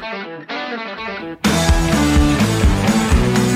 Thank you.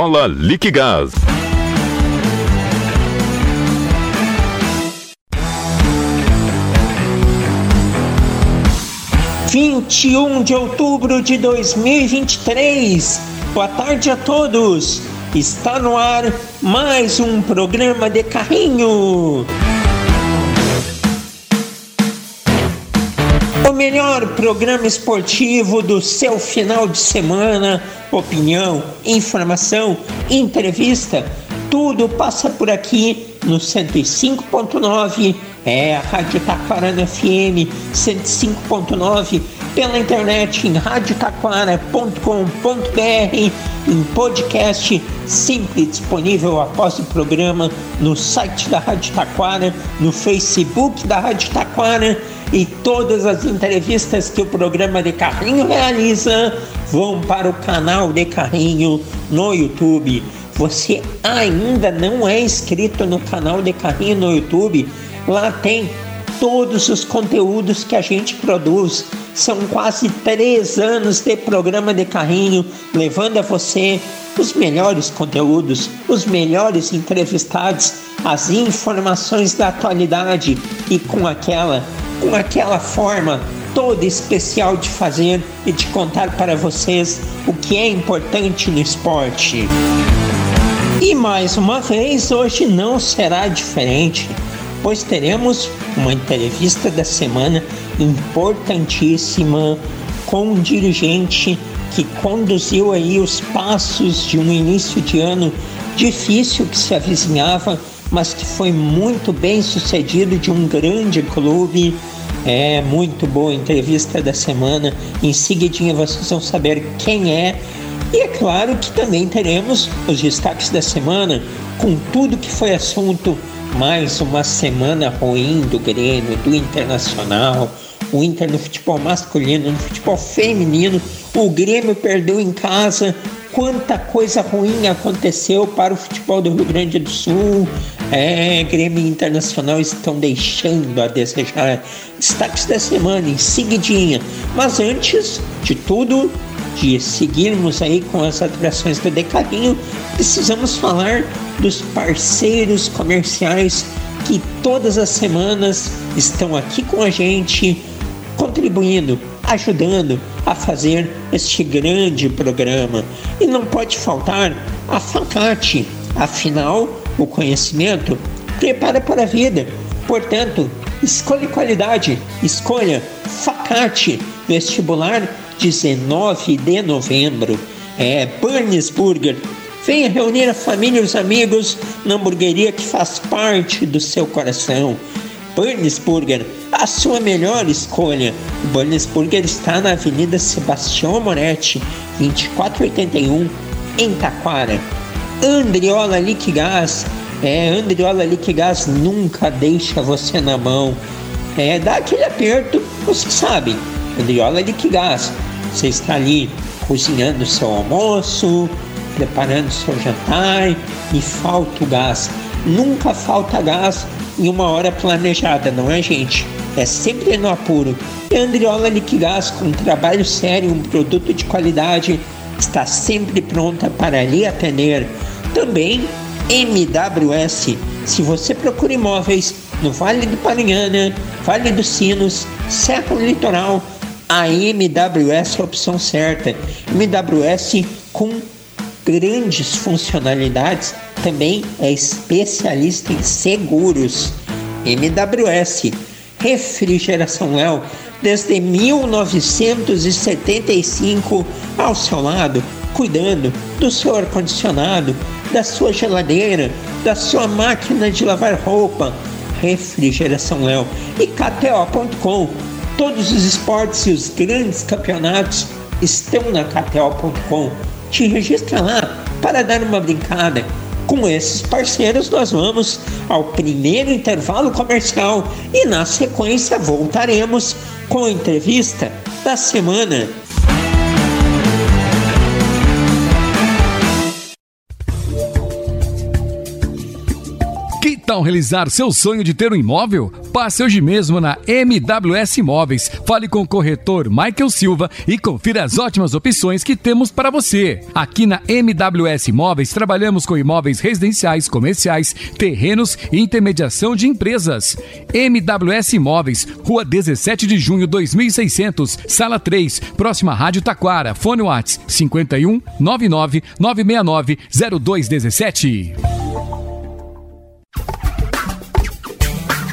Viola Liquigás. Vinte e um de outubro de dois mil e vinte e três. Boa tarde a todos. Está no ar mais um programa de carrinho. Melhor programa esportivo do seu final de semana. Opinião, informação, entrevista, tudo passa por aqui no 105.9, é a Rádio Taquarana FM 105.9, pela internet em radiotaquara.com.br, em podcast sempre disponível após o programa no site da Rádio Taquara, no Facebook da Rádio Taquara e todas as entrevistas que o programa de carrinho realiza vão para o canal de carrinho no YouTube. Você ainda não é inscrito no canal de carrinho no YouTube? Lá tem todos os conteúdos que a gente produz. São quase três anos de programa de carrinho, levando a você os melhores conteúdos, os melhores entrevistados, as informações da atualidade e com aquela, com aquela forma toda especial de fazer e de contar para vocês o que é importante no esporte. E mais uma vez, hoje não será diferente, pois teremos uma entrevista da semana importantíssima com um dirigente que conduziu aí os passos de um início de ano difícil que se avizinhava, mas que foi muito bem sucedido de um grande clube é muito boa a entrevista da semana. Em seguidinha vocês vão saber quem é. E é claro que também teremos os destaques da semana com tudo que foi assunto. Mais uma semana ruim do Grêmio, do Internacional, o Inter no futebol masculino, no futebol feminino. O Grêmio perdeu em casa. Quanta coisa ruim aconteceu para o futebol do Rio Grande do Sul. É, Grêmio Internacional estão deixando a desejar. Destaques da semana em seguidinha. Mas antes de tudo, de seguirmos aí com as atrações do Decadinho, precisamos falar dos parceiros comerciais que todas as semanas estão aqui com a gente, contribuindo, ajudando a fazer este grande programa. E não pode faltar a Facate, afinal, o conhecimento prepara para a vida. Portanto, escolha qualidade, escolha Facate Vestibular 19 de novembro. É Burns Burger. Venha reunir a família e os amigos na hamburgueria que faz parte do seu coração. Burns Burger, a sua melhor escolha. O Burns Burger está na Avenida Sebastião Moretti, 2481, em Taquara. Andriola Liquigás. É, Andriola Liquigás nunca deixa você na mão. É, dá aquele aperto, você sabe. Andriola Liquigás. Você está ali cozinhando seu almoço, preparando seu jantar e falta o gás. Nunca falta gás em uma hora planejada, não é, gente? É sempre no apuro. E Andriola Liquigás, com um trabalho sério, um produto de qualidade, está sempre pronta para lhe atender. Também MWS. Se você procura imóveis no Vale do Paranhana, Vale dos Sinos, Serra Litoral, a MWS é a opção certa. MWS com grandes funcionalidades, também é especialista em seguros. MWS Refrigeração Léo desde 1975 ao seu lado, cuidando do seu ar-condicionado, da sua geladeira, da sua máquina de lavar roupa. Refrigeração Léo e KTO.com. Todos os esportes e os grandes campeonatos estão na KTO.com. Te registra lá para dar uma brincada. Com esses parceiros, nós vamos ao primeiro intervalo comercial e, na sequência, voltaremos com a entrevista da semana. tal realizar seu sonho de ter um imóvel? Passe hoje mesmo na MWS Imóveis. Fale com o corretor Michael Silva e confira as ótimas opções que temos para você. Aqui na MWS Imóveis trabalhamos com imóveis residenciais, comerciais, terrenos e intermediação de empresas. MWS Imóveis, Rua 17 de Junho 2600, Sala 3, próxima Rádio Taquara. Fone Whats 51 99 969 0217.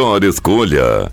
melhor escolha.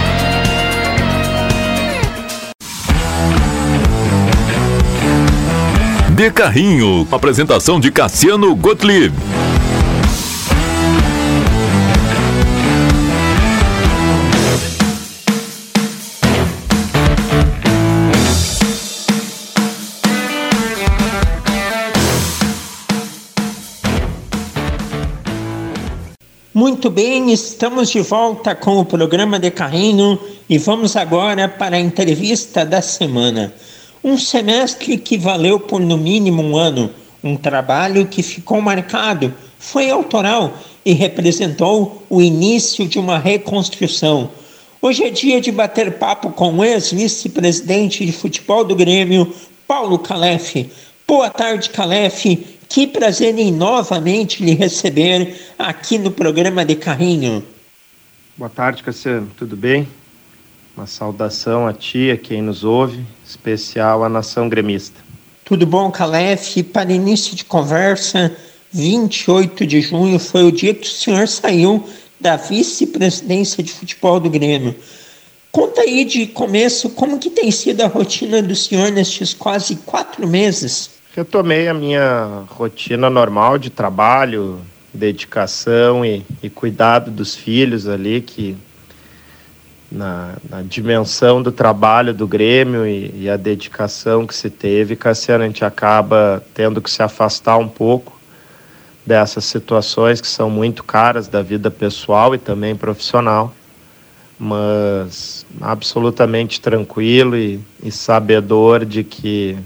De Carrinho. Apresentação de Cassiano Gottlieb. Muito bem, estamos de volta com o programa de Carrinho e vamos agora para a entrevista da semana. Um semestre que valeu por no mínimo um ano, um trabalho que ficou marcado, foi autoral e representou o início de uma reconstrução. Hoje é dia de bater papo com o ex-vice-presidente de futebol do Grêmio, Paulo Calef. Boa tarde, Calef. Que prazer em novamente lhe receber aqui no programa de Carrinho. Boa tarde, Cassiano. Tudo bem? Uma saudação a ti, a quem nos ouve, especial à nação gremista. Tudo bom, Calef? Para início de conversa, 28 de junho foi o dia que o senhor saiu da vice-presidência de futebol do Grêmio. Conta aí de começo como que tem sido a rotina do senhor nestes quase quatro meses. Retomei a minha rotina normal de trabalho, dedicação e, e cuidado dos filhos ali, que na, na, dimensão do trabalho do Grêmio e, e, a dedicação que se teve, Cassiano, a gente acaba tendo que se afastar um pouco dessas situações que são muito caras da vida pessoal e também profissional, mas absolutamente tranquilo e, e sabedor de que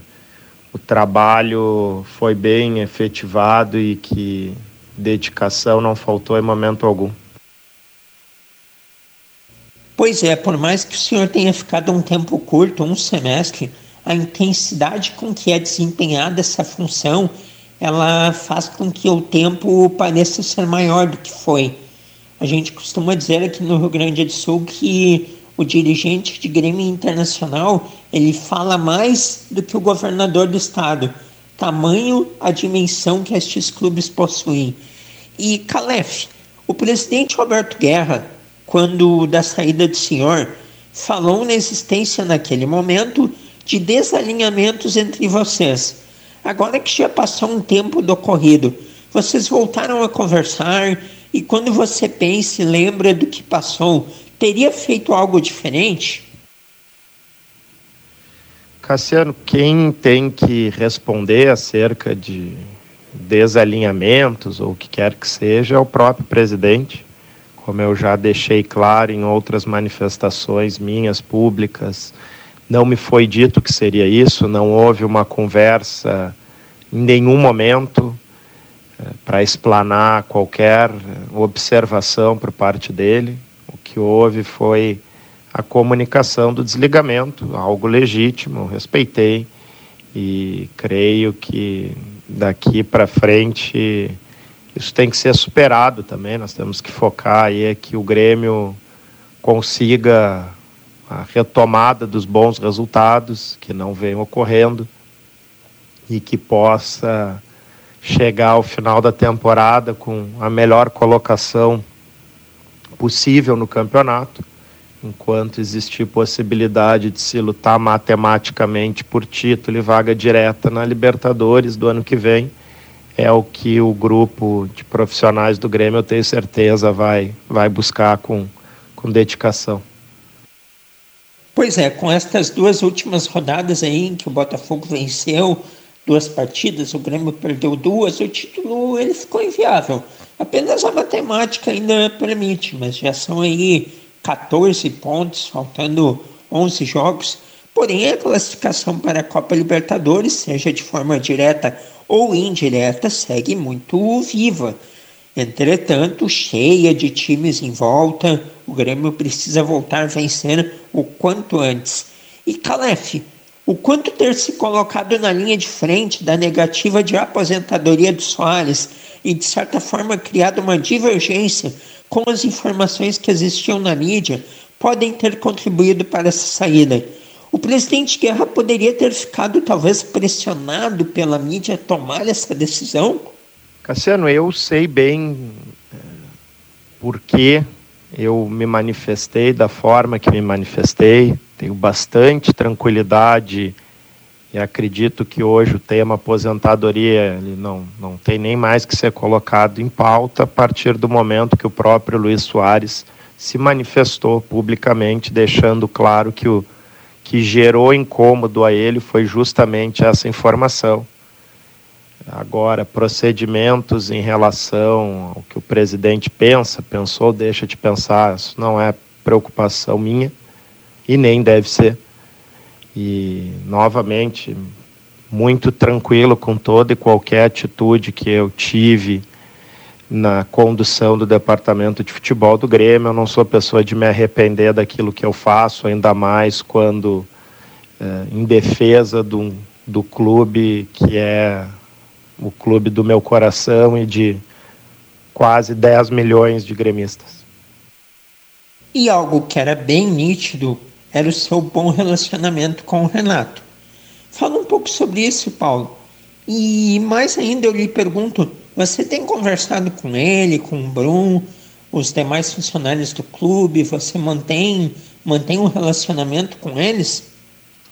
o trabalho foi bem efetivado e que dedicação não faltou em momento algum. Pois é, por mais que o senhor tenha ficado um tempo curto, um semestre, a intensidade com que é desempenhada essa função, ela faz com que o tempo pareça ser maior do que foi. A gente costuma dizer aqui no Rio Grande do Sul que o dirigente de Grêmio Internacional, ele fala mais do que o governador do estado. Tamanho a dimensão que estes clubes possuem. E Calef, o presidente Roberto Guerra, quando da saída do senhor, falou na existência naquele momento de desalinhamentos entre vocês. Agora que já passou um tempo do ocorrido, vocês voltaram a conversar e quando você pensa e lembra do que passou, teria feito algo diferente? Cassiano, quem tem que responder acerca de desalinhamentos ou o que quer que seja é o próprio presidente como eu já deixei claro em outras manifestações minhas públicas, não me foi dito que seria isso, não houve uma conversa em nenhum momento eh, para explanar qualquer observação por parte dele. O que houve foi a comunicação do desligamento, algo legítimo, respeitei e creio que daqui para frente isso tem que ser superado também. Nós temos que focar aí é que o Grêmio consiga a retomada dos bons resultados que não vem ocorrendo e que possa chegar ao final da temporada com a melhor colocação possível no campeonato, enquanto existir possibilidade de se lutar matematicamente por título e vaga direta na Libertadores do ano que vem é o que o grupo de profissionais do Grêmio, eu tenho certeza, vai, vai buscar com, com dedicação. Pois é, com estas duas últimas rodadas aí em que o Botafogo venceu duas partidas, o Grêmio perdeu duas, o título ele ficou inviável. Apenas a matemática ainda permite, mas já são aí 14 pontos, faltando 11 jogos. Porém, a classificação para a Copa Libertadores, seja de forma direta ou indireta segue muito viva. Entretanto, cheia de times em volta, o Grêmio precisa voltar vencendo o quanto antes. E Calef, o quanto ter se colocado na linha de frente da negativa de aposentadoria do Soares e, de certa forma, criado uma divergência com as informações que existiam na mídia, podem ter contribuído para essa saída. O presidente Guerra poderia ter ficado talvez pressionado pela mídia a tomar essa decisão? Cassiano, eu sei bem é, por que eu me manifestei da forma que me manifestei. Tenho bastante tranquilidade e acredito que hoje o tema aposentadoria não, não tem nem mais que ser colocado em pauta a partir do momento que o próprio Luiz Soares se manifestou publicamente, deixando claro que o que gerou incômodo a ele foi justamente essa informação. Agora, procedimentos em relação ao que o presidente pensa, pensou, deixa de pensar, isso não é preocupação minha e nem deve ser. E, novamente, muito tranquilo com toda e qualquer atitude que eu tive na condução do departamento de futebol do Grêmio. Eu não sou pessoa de me arrepender daquilo que eu faço, ainda mais quando é, em defesa do, do clube que é o clube do meu coração e de quase 10 milhões de gremistas. E algo que era bem nítido era o seu bom relacionamento com o Renato. Fala um pouco sobre isso, Paulo. E mais ainda eu lhe pergunto você tem conversado com ele, com o Brum, os demais funcionários do clube? Você mantém, mantém um relacionamento com eles?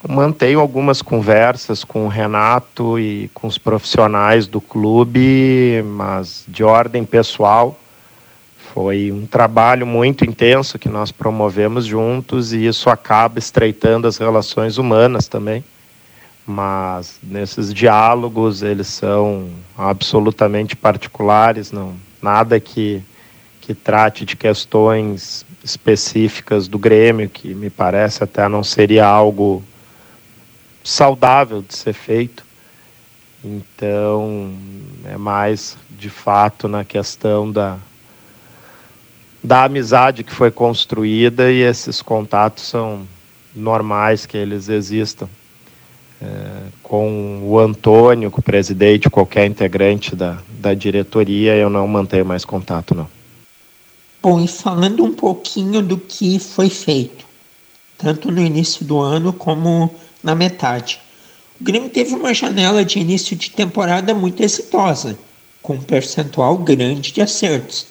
mantenho algumas conversas com o Renato e com os profissionais do clube, mas de ordem pessoal. Foi um trabalho muito intenso que nós promovemos juntos e isso acaba estreitando as relações humanas também. Mas nesses diálogos eles são absolutamente particulares, não nada que que trate de questões específicas do Grêmio, que me parece até não seria algo saudável de ser feito. Então, é mais de fato na questão da, da amizade que foi construída e esses contatos são normais que eles existam. É, com o Antônio, com o presidente, qualquer integrante da, da diretoria, eu não mantenho mais contato, não. Bom, e falando um pouquinho do que foi feito, tanto no início do ano como na metade. O Grêmio teve uma janela de início de temporada muito exitosa, com um percentual grande de acertos.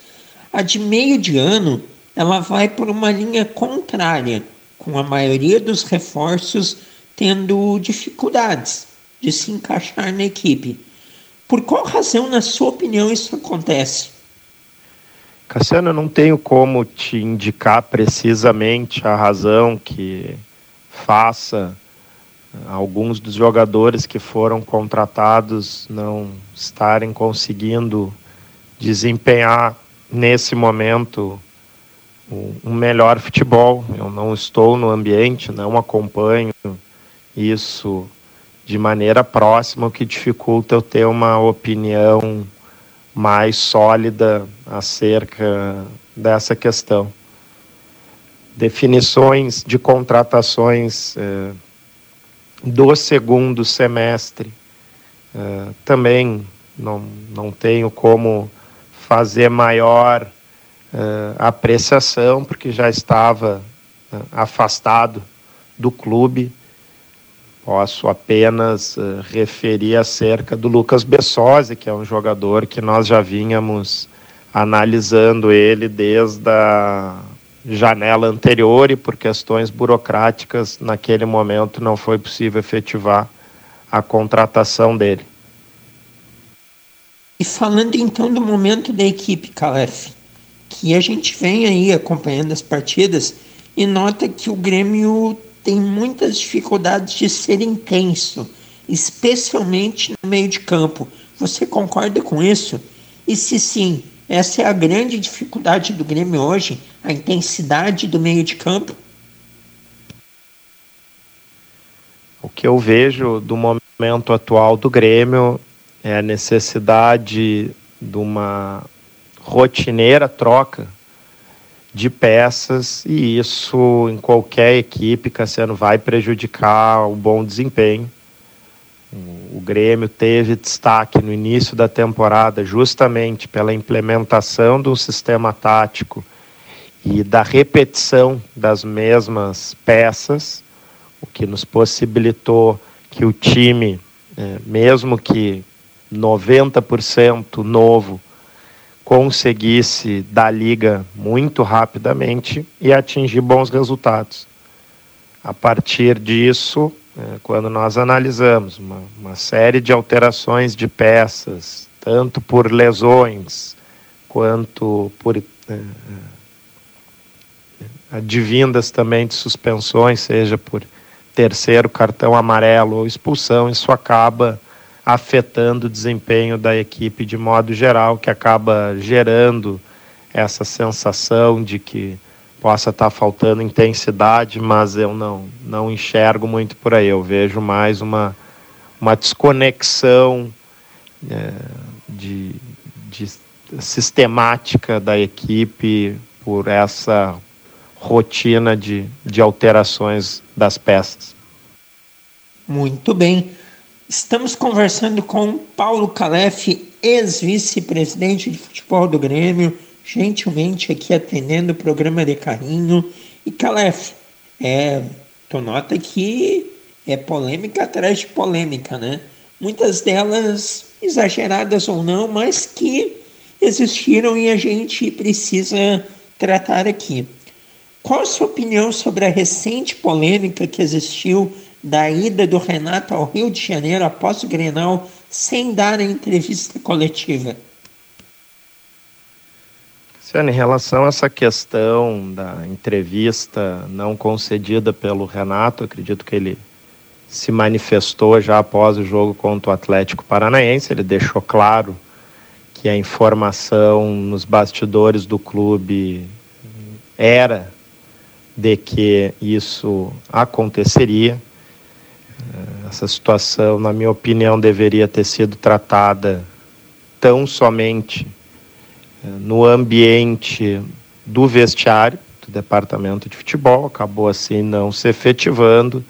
A de meio de ano, ela vai por uma linha contrária, com a maioria dos reforços tendo dificuldades de se encaixar na equipe. Por qual razão, na sua opinião, isso acontece? Cassiano, eu não tenho como te indicar precisamente a razão que faça alguns dos jogadores que foram contratados não estarem conseguindo desempenhar nesse momento um melhor futebol. Eu não estou no ambiente, não acompanho isso de maneira próxima, o que dificulta eu ter uma opinião mais sólida acerca dessa questão. Definições de contratações eh, do segundo semestre. Uh, também não, não tenho como fazer maior uh, apreciação, porque já estava uh, afastado do clube. Posso apenas referir acerca do Lucas Bessosi, que é um jogador que nós já vínhamos analisando ele desde a janela anterior e por questões burocráticas naquele momento não foi possível efetivar a contratação dele. E falando então do momento da equipe, Calef, que a gente vem aí acompanhando as partidas e nota que o Grêmio tem muitas dificuldades de ser intenso, especialmente no meio de campo. Você concorda com isso? E se sim, essa é a grande dificuldade do Grêmio hoje, a intensidade do meio de campo. O que eu vejo do momento atual do Grêmio é a necessidade de uma rotineira troca de peças e isso em qualquer equipe, Cassiano, vai prejudicar o bom desempenho. O Grêmio teve destaque no início da temporada justamente pela implementação do sistema tático e da repetição das mesmas peças, o que nos possibilitou que o time, é, mesmo que 90% novo, conseguisse dar liga muito rapidamente e atingir bons resultados. A partir disso, é, quando nós analisamos uma, uma série de alterações de peças, tanto por lesões quanto por é, é, advindas também de suspensões, seja por terceiro cartão amarelo ou expulsão, isso acaba afetando o desempenho da equipe de modo geral, que acaba gerando essa sensação de que possa estar faltando intensidade, mas eu não, não enxergo muito por aí. Eu vejo mais uma, uma desconexão é, de, de sistemática da equipe por essa rotina de, de alterações das peças. Muito bem. Estamos conversando com Paulo Calef, ex-vice-presidente de futebol do Grêmio, gentilmente aqui atendendo o programa de carinho. E Calef, é, tu nota que é polêmica atrás de polêmica, né? Muitas delas exageradas ou não, mas que existiram e a gente precisa tratar aqui. Qual a sua opinião sobre a recente polêmica que existiu da ida do Renato ao Rio de Janeiro após o Grenal sem dar a entrevista coletiva? Em relação a essa questão da entrevista não concedida pelo Renato, acredito que ele se manifestou já após o jogo contra o Atlético Paranaense. Ele deixou claro que a informação nos bastidores do clube era de que isso aconteceria. Essa situação, na minha opinião, deveria ter sido tratada tão somente eh, no ambiente do vestiário do departamento de futebol, acabou assim não se efetivando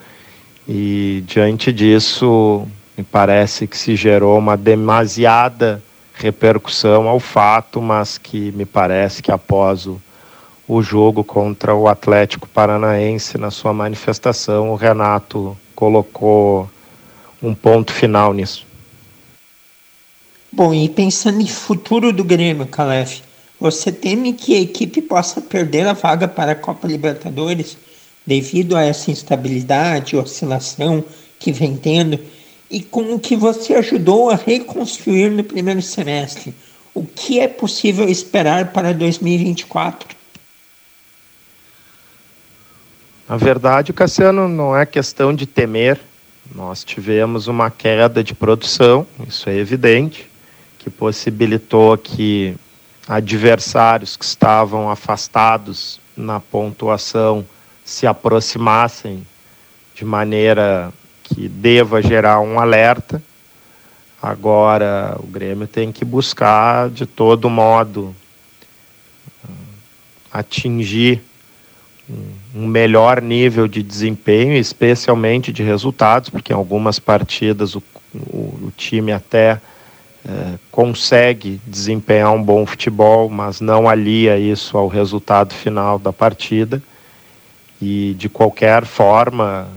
e diante disso me parece que se gerou uma demasiada repercussão ao fato, mas que me parece que após o, o jogo contra o Atlético Paranaense na sua manifestação, o Renato colocou um ponto final nisso. Bom, e pensando em futuro do Grêmio, Calef, você teme que a equipe possa perder a vaga para a Copa Libertadores devido a essa instabilidade, oscilação que vem tendo e com o que você ajudou a reconstruir no primeiro semestre? O que é possível esperar para 2024? Na verdade, Cassiano, não é questão de temer. Nós tivemos uma queda de produção, isso é evidente que possibilitou que adversários que estavam afastados na pontuação se aproximassem de maneira que deva gerar um alerta. Agora o Grêmio tem que buscar de todo modo atingir um melhor nível de desempenho, especialmente de resultados, porque em algumas partidas o, o, o time até é, consegue desempenhar um bom futebol, mas não alia isso ao resultado final da partida. E de qualquer forma,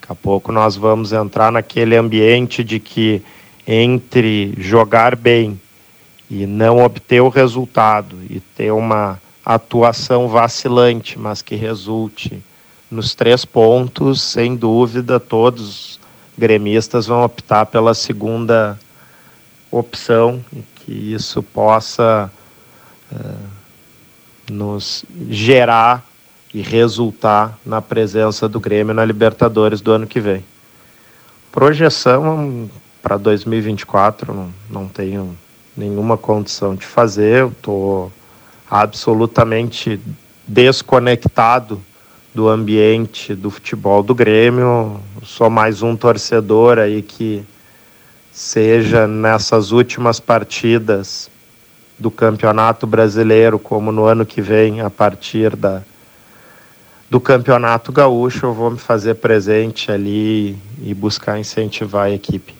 daqui a pouco nós vamos entrar naquele ambiente de que entre jogar bem e não obter o resultado e ter uma atuação vacilante, mas que resulte nos três pontos, sem dúvida, todos os gremistas vão optar pela segunda opção que isso possa uh, nos gerar e resultar na presença do Grêmio na Libertadores do ano que vem. Projeção para 2024 não, não tenho nenhuma condição de fazer, estou absolutamente desconectado do ambiente do futebol do Grêmio, sou mais um torcedor aí que seja nessas últimas partidas do Campeonato Brasileiro, como no ano que vem, a partir da, do Campeonato Gaúcho, eu vou me fazer presente ali e buscar incentivar a equipe.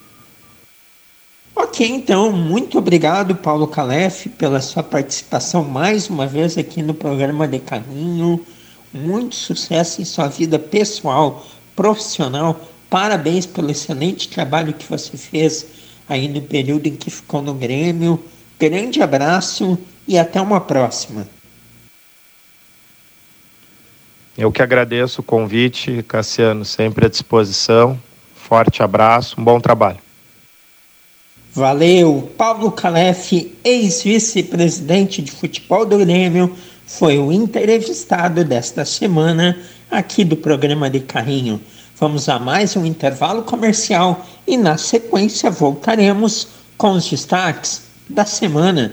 Ok, então, muito obrigado, Paulo Calef, pela sua participação mais uma vez aqui no programa de Caminho. Muito sucesso em sua vida pessoal, profissional Parabéns pelo excelente trabalho que você fez aí no período em que ficou no Grêmio. Grande abraço e até uma próxima. Eu que agradeço o convite, Cassiano, sempre à disposição. Forte abraço, um bom trabalho. Valeu! Pablo Calef, ex-vice-presidente de futebol do Grêmio, foi o entrevistado desta semana aqui do programa de Carrinho. Vamos a mais um intervalo comercial e na sequência voltaremos com os destaques da semana.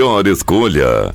melhor escolha.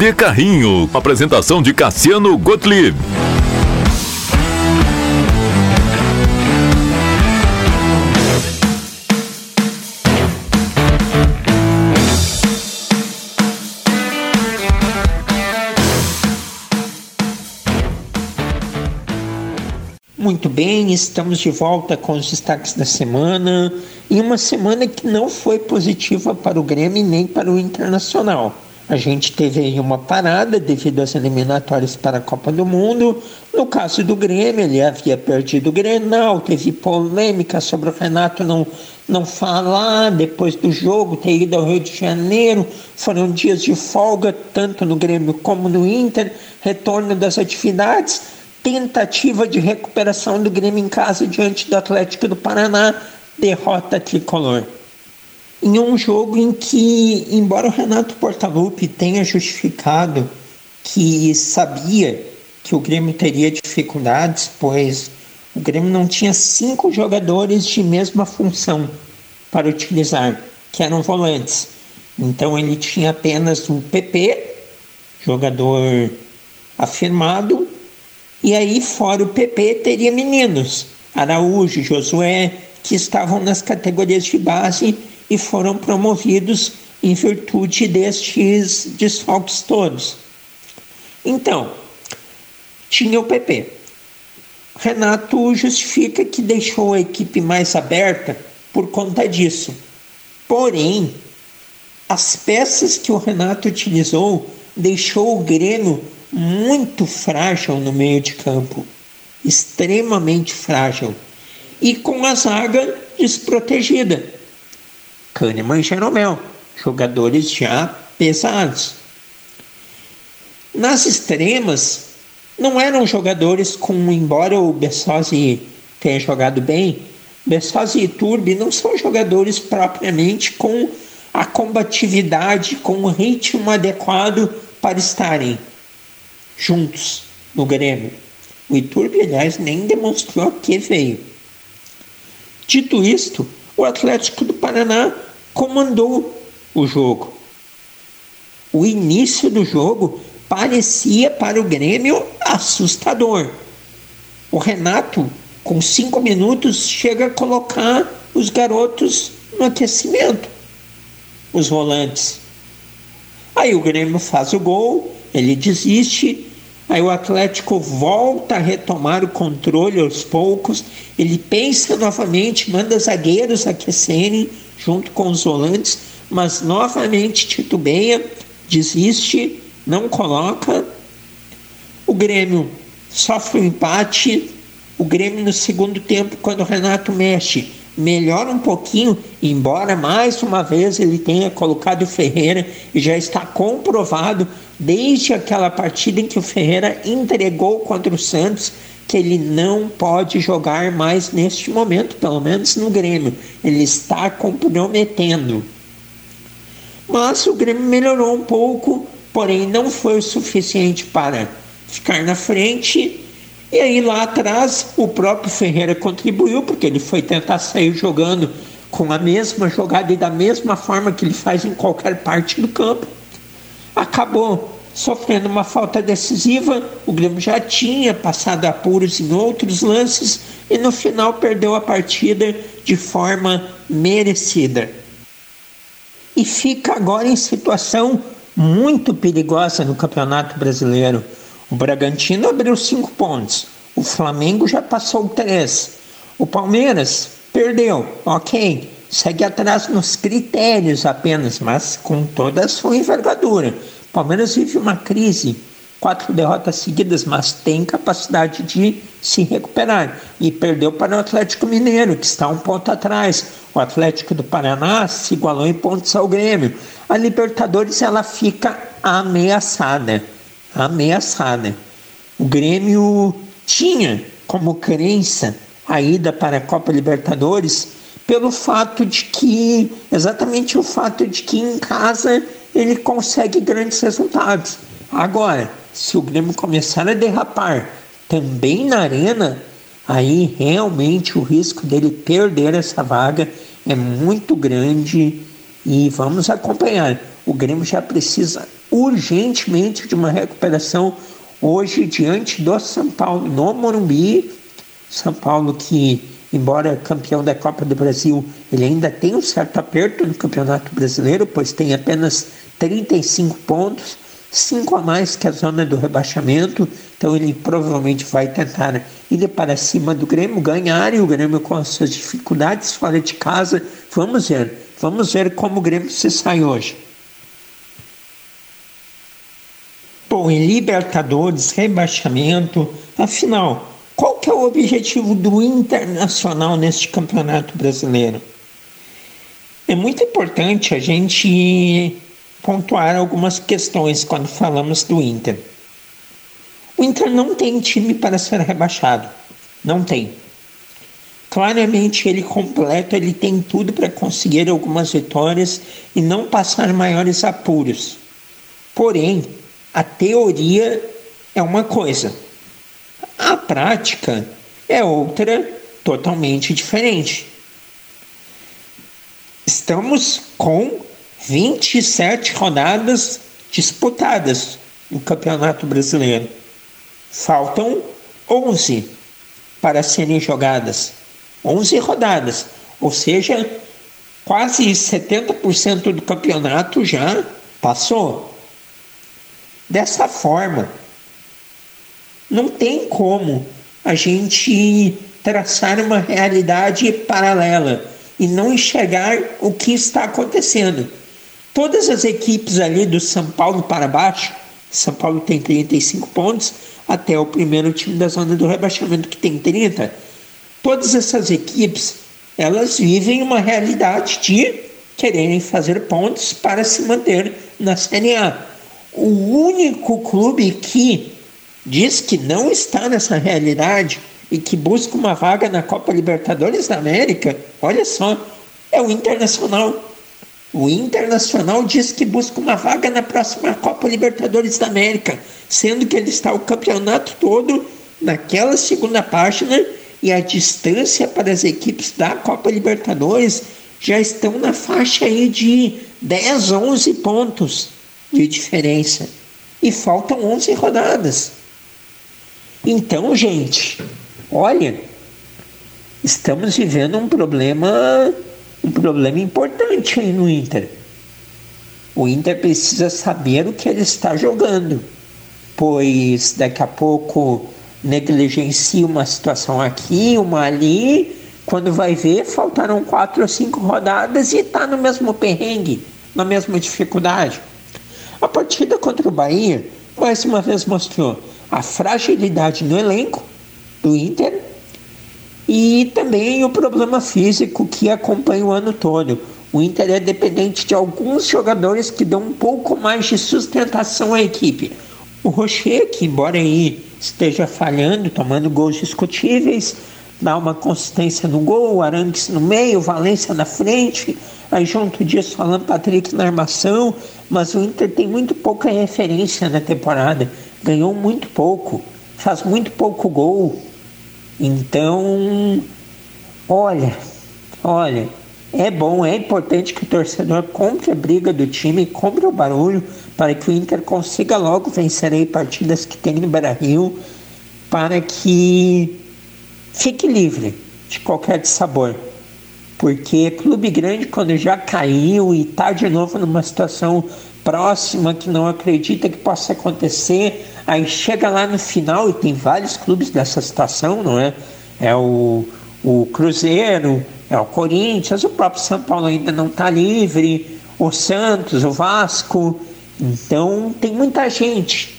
De Carrinho. Apresentação de Cassiano Gottlieb. Muito bem, estamos de volta com os destaques da semana. Em uma semana que não foi positiva para o Grêmio nem para o Internacional. A gente teve aí uma parada devido às eliminatórias para a Copa do Mundo. No caso do Grêmio, ele havia perdido o Grenal, teve polêmica sobre o Renato não, não falar depois do jogo, ter ido ao Rio de Janeiro. Foram dias de folga, tanto no Grêmio como no Inter. Retorno das atividades, tentativa de recuperação do Grêmio em casa diante do Atlético do Paraná, derrota tricolor em um jogo em que, embora o Renato Portaluppi tenha justificado que sabia que o Grêmio teria dificuldades, pois o Grêmio não tinha cinco jogadores de mesma função para utilizar, que eram volantes. Então ele tinha apenas o PP, jogador afirmado, e aí fora o PP teria meninos, Araújo, Josué, que estavam nas categorias de base e foram promovidos em virtude destes desfalques todos. Então, tinha o PP. Renato justifica que deixou a equipe mais aberta por conta disso. Porém, as peças que o Renato utilizou deixou o Grêmio muito frágil no meio de campo, extremamente frágil, e com a zaga desprotegida. Kahneman e Jeromel, jogadores já pesados. Nas extremas, não eram jogadores com, embora o Bessosi tenha jogado bem, Bessosi e Turbi não são jogadores propriamente com a combatividade com o ritmo adequado para estarem juntos no Grêmio. O Iturbe, aliás, nem demonstrou que veio. Dito isto, o Atlético do Paraná comandou o jogo. O início do jogo parecia para o Grêmio assustador. O Renato, com cinco minutos, chega a colocar os garotos no aquecimento, os volantes. Aí o Grêmio faz o gol, ele desiste Aí o Atlético volta a retomar o controle aos poucos. Ele pensa novamente, manda zagueiros aquecerem junto com os volantes, mas novamente titubeia, desiste, não coloca. O Grêmio sofre um empate. O Grêmio no segundo tempo, quando o Renato mexe, melhora um pouquinho, embora mais uma vez ele tenha colocado o Ferreira e já está comprovado desde aquela partida em que o Ferreira entregou contra o Santos que ele não pode jogar mais neste momento, pelo menos no Grêmio. Ele está comprometendo. Mas o Grêmio melhorou um pouco, porém não foi o suficiente para ficar na frente e aí lá atrás o próprio Ferreira contribuiu, porque ele foi tentar sair jogando com a mesma jogada e da mesma forma que ele faz em qualquer parte do campo. Acabou sofrendo uma falta decisiva, o Grêmio já tinha passado apuros em outros lances e no final perdeu a partida de forma merecida. E fica agora em situação muito perigosa no Campeonato Brasileiro o Bragantino abriu cinco pontos. O Flamengo já passou três. O Palmeiras perdeu. Ok. Segue atrás nos critérios apenas, mas com toda a sua envergadura. Palmeiras vive uma crise. Quatro derrotas seguidas, mas tem capacidade de se recuperar. E perdeu para o Atlético Mineiro, que está um ponto atrás. O Atlético do Paraná se igualou em pontos ao Grêmio. A Libertadores ela fica ameaçada ameaçada. O Grêmio tinha como crença a ida para a Copa Libertadores pelo fato de que, exatamente o fato de que em casa ele consegue grandes resultados. Agora, se o Grêmio começar a derrapar também na arena, aí realmente o risco dele perder essa vaga é muito grande e vamos acompanhar. O Grêmio já precisa urgentemente de uma recuperação hoje diante do São Paulo no Morumbi. São Paulo que, embora campeão da Copa do Brasil, ele ainda tem um certo aperto no Campeonato Brasileiro, pois tem apenas 35 pontos, 5 a mais que a zona do rebaixamento, então ele provavelmente vai tentar ir para cima do Grêmio, ganhar e o Grêmio com as suas dificuldades fora de casa. Vamos ver, vamos ver como o Grêmio se sai hoje. Bom, em Libertadores, rebaixamento, afinal, qual que é o objetivo do Internacional neste Campeonato Brasileiro? É muito importante a gente pontuar algumas questões quando falamos do Inter. O Inter não tem time para ser rebaixado, não tem. Claramente ele completo, ele tem tudo para conseguir algumas vitórias e não passar maiores apuros. Porém, a teoria é uma coisa, a prática é outra totalmente diferente. Estamos com 27 rodadas disputadas no Campeonato Brasileiro. Faltam 11 para serem jogadas. 11 rodadas, ou seja, quase 70% do campeonato já passou. Dessa forma, não tem como a gente traçar uma realidade paralela e não enxergar o que está acontecendo. Todas as equipes ali do São Paulo para baixo, São Paulo tem 35 pontos, até o primeiro time da zona do rebaixamento que tem 30. Todas essas equipes, elas vivem uma realidade de quererem fazer pontos para se manter na Série A. O único clube que diz que não está nessa realidade e que busca uma vaga na Copa Libertadores da América, olha só, é o Internacional. O Internacional diz que busca uma vaga na próxima Copa Libertadores da América, sendo que ele está o campeonato todo naquela segunda página e a distância para as equipes da Copa Libertadores já estão na faixa aí de 10, 11 pontos de diferença. E faltam 11 rodadas. Então, gente, olha, estamos vivendo um problema um problema importante aí no Inter. O Inter precisa saber o que ele está jogando, pois daqui a pouco negligencia uma situação aqui, uma ali, quando vai ver, faltaram quatro ou cinco rodadas e está no mesmo perrengue, na mesma dificuldade. A partida contra o Bahia, mais uma vez mostrou a fragilidade no elenco do Inter e também o problema físico que acompanha o ano todo. O Inter é dependente de alguns jogadores que dão um pouco mais de sustentação à equipe. O Rocher, que embora aí esteja falhando, tomando gols discutíveis, dá uma consistência no gol, Arangues no meio, Valência na frente, aí junto disso falando Patrick na armação, mas o Inter tem muito pouca referência na temporada, ganhou muito pouco, faz muito pouco gol, então, olha, olha, é bom, é importante que o torcedor compre a briga do time, compre o barulho, para que o Inter consiga logo vencer aí partidas que tem no Beira-Rio, para que fique livre de qualquer sabor. Porque clube grande, quando já caiu e está de novo numa situação próxima que não acredita que possa acontecer, aí chega lá no final e tem vários clubes dessa situação, não é? É o, o Cruzeiro, é o Corinthians, o próprio São Paulo ainda não está livre, o Santos, o Vasco. Então tem muita gente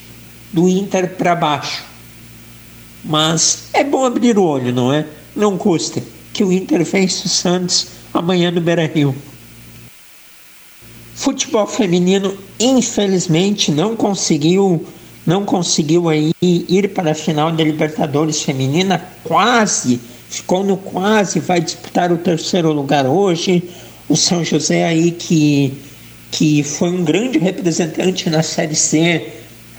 do Inter para baixo. Mas é bom abrir o olho, não é? Não custa. Que o Inter vence o Santos amanhã no Beira Rio. Futebol feminino, infelizmente, não conseguiu não conseguiu aí ir para a final da Libertadores feminina, quase, ficou no quase, vai disputar o terceiro lugar hoje. O São José aí que, que foi um grande representante na Série C,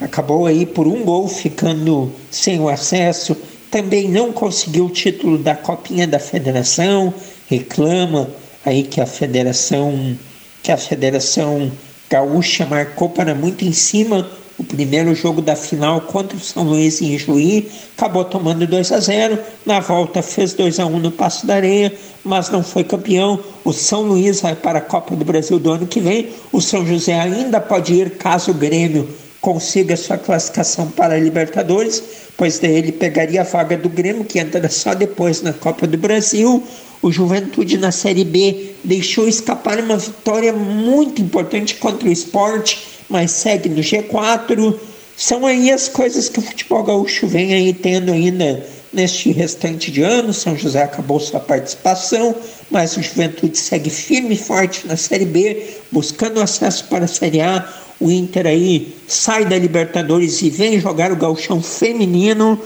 acabou aí por um gol ficando sem o acesso, também não conseguiu o título da Copinha da Federação, reclama aí que a Federação que a Federação Gaúcha marcou para muito em cima o primeiro jogo da final contra o São Luís em Juí, acabou tomando 2 a 0. Na volta fez 2 a 1 no Passo da Areia, mas não foi campeão. O São Luís vai para a Copa do Brasil do ano que vem. O São José ainda pode ir caso o Grêmio consiga sua classificação para a Libertadores, pois daí ele pegaria a vaga do Grêmio, que entra só depois na Copa do Brasil. O Juventude na Série B deixou escapar uma vitória muito importante contra o esporte, mas segue no G4. São aí as coisas que o futebol gaúcho vem aí tendo ainda neste restante de ano. São José acabou sua participação, mas o Juventude segue firme e forte na Série B, buscando acesso para a Série A. O Inter aí sai da Libertadores e vem jogar o gauchão feminino.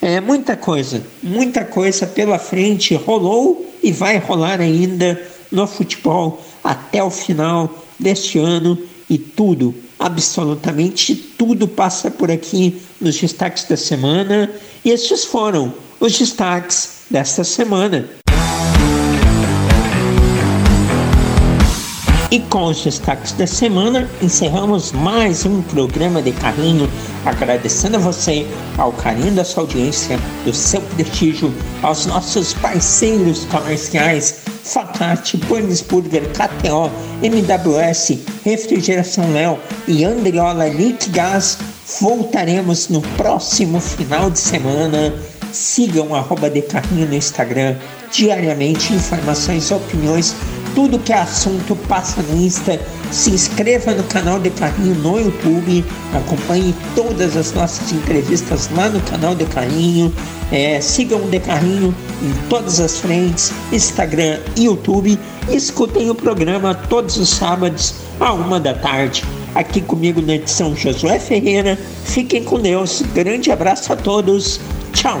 É muita coisa, muita coisa pela frente rolou e vai rolar ainda no futebol até o final deste ano e tudo, absolutamente tudo passa por aqui nos destaques da semana. E estes foram os destaques desta semana. E com os destaques da semana, encerramos mais um programa de carrinho, agradecendo a você, ao carinho da sua audiência, do seu prestígio, aos nossos parceiros comerciais, Facate, Burger, KTO, MWS, Refrigeração Léo e Andriola Liquigás. Voltaremos no próximo final de semana. Sigam arroba de carrinho no Instagram, diariamente informações e opiniões tudo que é assunto passa no Insta. Se inscreva no canal de Carrinho no YouTube. Acompanhe todas as nossas entrevistas lá no canal de Carrinho. É, sigam o De Carrinho em todas as frentes, Instagram e YouTube. Escutem o programa todos os sábados, à uma da tarde. Aqui comigo na edição Josué Ferreira. Fiquem com Deus. Grande abraço a todos. Tchau.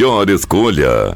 melhor escolha.